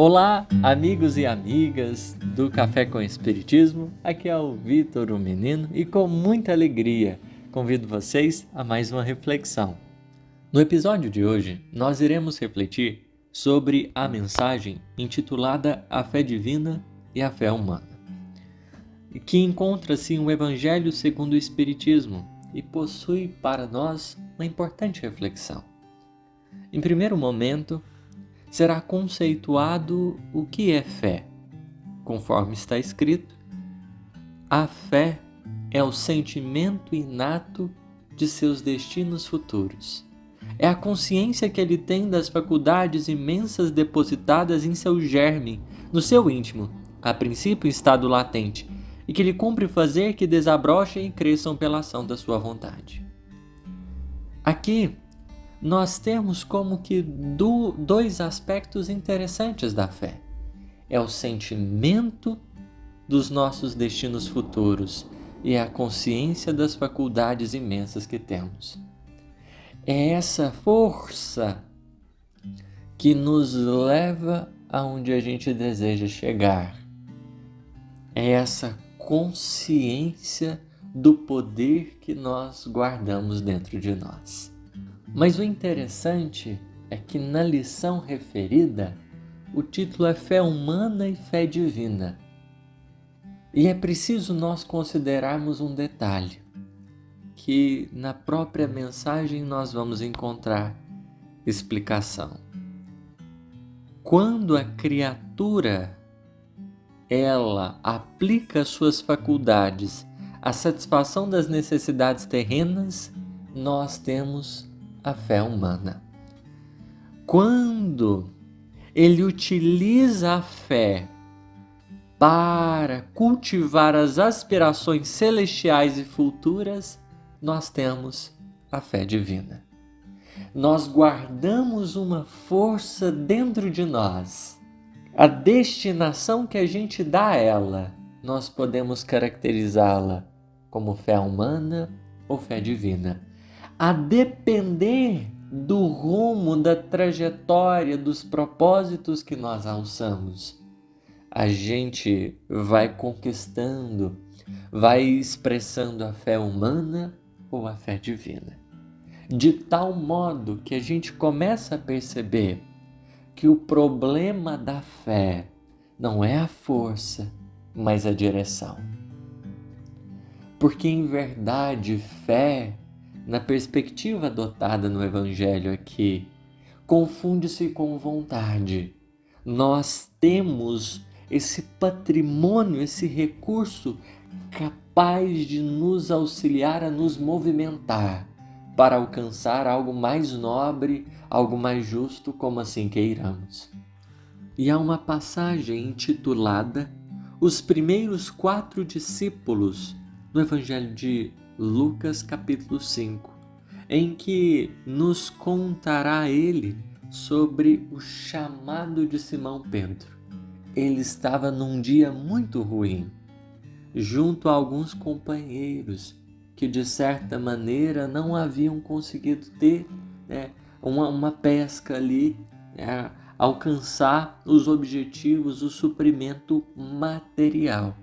Olá, amigos e amigas do Café com Espiritismo. Aqui é o Vitor, o menino, e com muita alegria convido vocês a mais uma reflexão. No episódio de hoje, nós iremos refletir sobre a mensagem intitulada A Fé Divina e a Fé Humana, que encontra-se no Evangelho segundo o Espiritismo e possui para nós uma importante reflexão. Em primeiro momento, será conceituado o que é fé. Conforme está escrito, a fé é o sentimento inato de seus destinos futuros. É a consciência que ele tem das faculdades imensas depositadas em seu germe, no seu íntimo, a princípio em estado latente, e que lhe cumpre fazer que desabrochem e cresçam pela ação da sua vontade. Aqui, nós temos como que do, dois aspectos interessantes da fé. É o sentimento dos nossos destinos futuros e a consciência das faculdades imensas que temos. É essa força que nos leva aonde a gente deseja chegar. É essa consciência do poder que nós guardamos dentro de nós. Mas o interessante é que na lição referida, o título é Fé Humana e Fé Divina. E é preciso nós considerarmos um detalhe, que na própria mensagem nós vamos encontrar explicação. Quando a criatura ela aplica suas faculdades à satisfação das necessidades terrenas, nós temos a fé humana. Quando ele utiliza a fé para cultivar as aspirações celestiais e futuras, nós temos a fé divina. Nós guardamos uma força dentro de nós. A destinação que a gente dá a ela, nós podemos caracterizá-la como fé humana ou fé divina a depender do rumo, da trajetória, dos propósitos que nós alçamos. A gente vai conquistando, vai expressando a fé humana ou a fé divina. De tal modo que a gente começa a perceber que o problema da fé não é a força, mas a direção. Porque em verdade, fé na perspectiva adotada no Evangelho aqui, confunde-se com vontade. Nós temos esse patrimônio, esse recurso capaz de nos auxiliar a nos movimentar para alcançar algo mais nobre, algo mais justo, como assim queiramos. E há uma passagem intitulada Os Primeiros Quatro Discípulos no Evangelho de Lucas capítulo 5, em que nos contará ele sobre o chamado de Simão Pedro. Ele estava num dia muito ruim, junto a alguns companheiros que de certa maneira não haviam conseguido ter né, uma, uma pesca ali, né, alcançar os objetivos, o suprimento material.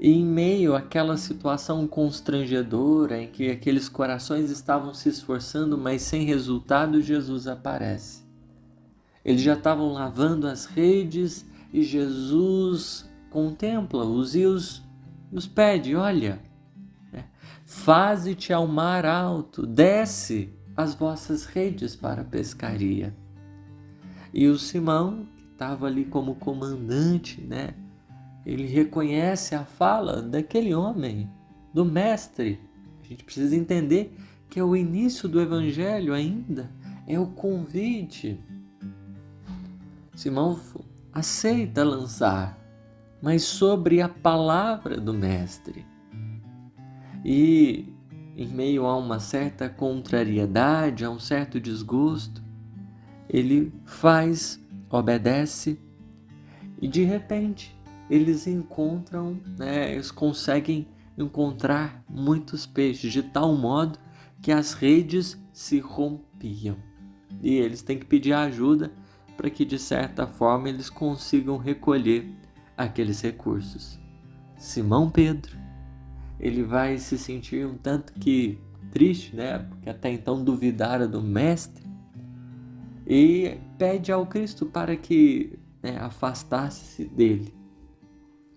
E em meio àquela situação constrangedora em que aqueles corações estavam se esforçando, mas sem resultado, Jesus aparece. Eles já estavam lavando as redes e Jesus contempla-os e os, os pede: Olha, né, faze-te ao mar alto, desce as vossas redes para a pescaria. E o Simão, que estava ali como comandante, né? Ele reconhece a fala daquele homem, do Mestre. A gente precisa entender que é o início do Evangelho ainda, é o convite. Simão aceita lançar, mas sobre a palavra do Mestre. E em meio a uma certa contrariedade, a um certo desgosto, ele faz, obedece e de repente eles encontram, né, eles conseguem encontrar muitos peixes de tal modo que as redes se rompiam. E eles têm que pedir ajuda para que de certa forma eles consigam recolher aqueles recursos. Simão Pedro, ele vai se sentir um tanto que triste, né? Porque até então duvidara do mestre e pede ao Cristo para que né, afastasse-se dele.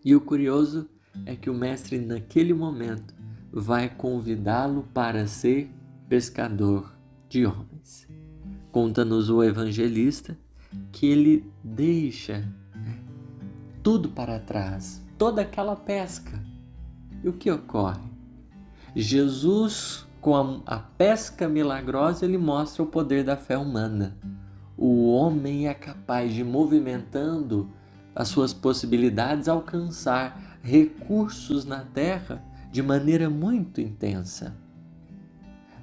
E o curioso é que o mestre naquele momento vai convidá-lo para ser pescador de homens. Conta-nos o evangelista que ele deixa né, tudo para trás, toda aquela pesca. E o que ocorre? Jesus, com a, a pesca milagrosa, ele mostra o poder da fé humana. O homem é capaz de, movimentando as suas possibilidades, alcançar recursos na terra de maneira muito intensa.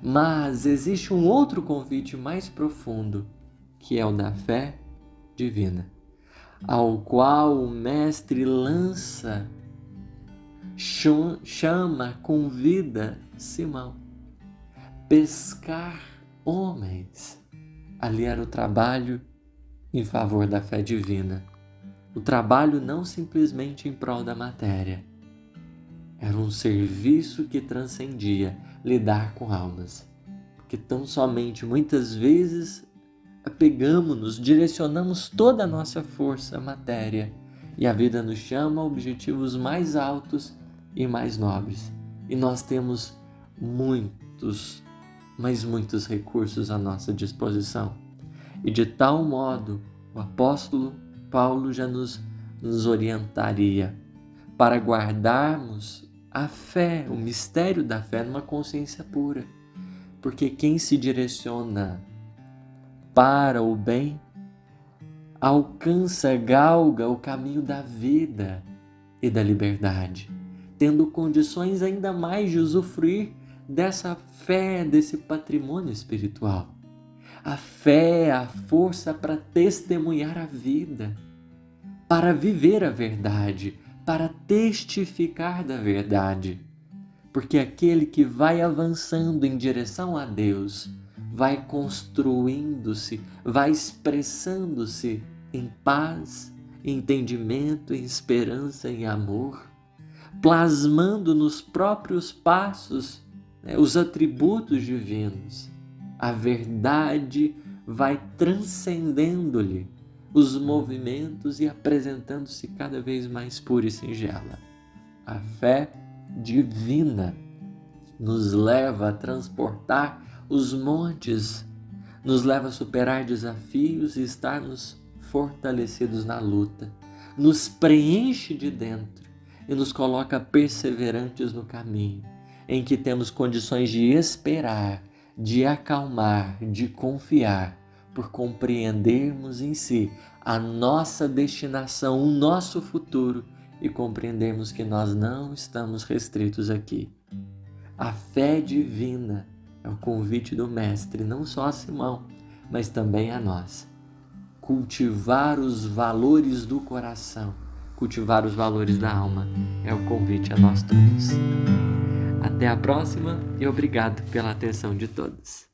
Mas existe um outro convite mais profundo, que é o da fé divina, ao qual o Mestre lança, chama, convida Simão. Pescar homens. Ali era o trabalho em favor da fé divina. O trabalho não simplesmente em prol da matéria, era um serviço que transcendia lidar com almas. Porque tão somente muitas vezes apegamos-nos, direcionamos toda a nossa força à matéria e a vida nos chama a objetivos mais altos e mais nobres. E nós temos muitos, mas muitos recursos à nossa disposição. E de tal modo, o apóstolo Paulo já nos, nos orientaria para guardarmos a fé, o mistério da fé numa consciência pura. Porque quem se direciona para o bem alcança, galga o caminho da vida e da liberdade, tendo condições ainda mais de usufruir dessa fé, desse patrimônio espiritual. A fé a força para testemunhar a vida, para viver a verdade, para testificar da verdade. Porque aquele que vai avançando em direção a Deus, vai construindo-se, vai expressando-se em paz, entendimento, em esperança, em amor, plasmando nos próprios passos né, os atributos divinos. A verdade vai transcendendo-lhe os movimentos e apresentando-se cada vez mais pura e singela. A fé divina nos leva a transportar os montes, nos leva a superar desafios e estarmos fortalecidos na luta, nos preenche de dentro e nos coloca perseverantes no caminho, em que temos condições de esperar, de acalmar, de confiar por compreendermos em si a nossa destinação, o nosso futuro e compreendermos que nós não estamos restritos aqui. A fé divina é o convite do Mestre, não só a Simão, mas também a nós. Cultivar os valores do coração, cultivar os valores da alma é o convite a nós todos. Até a próxima e obrigado pela atenção de todos.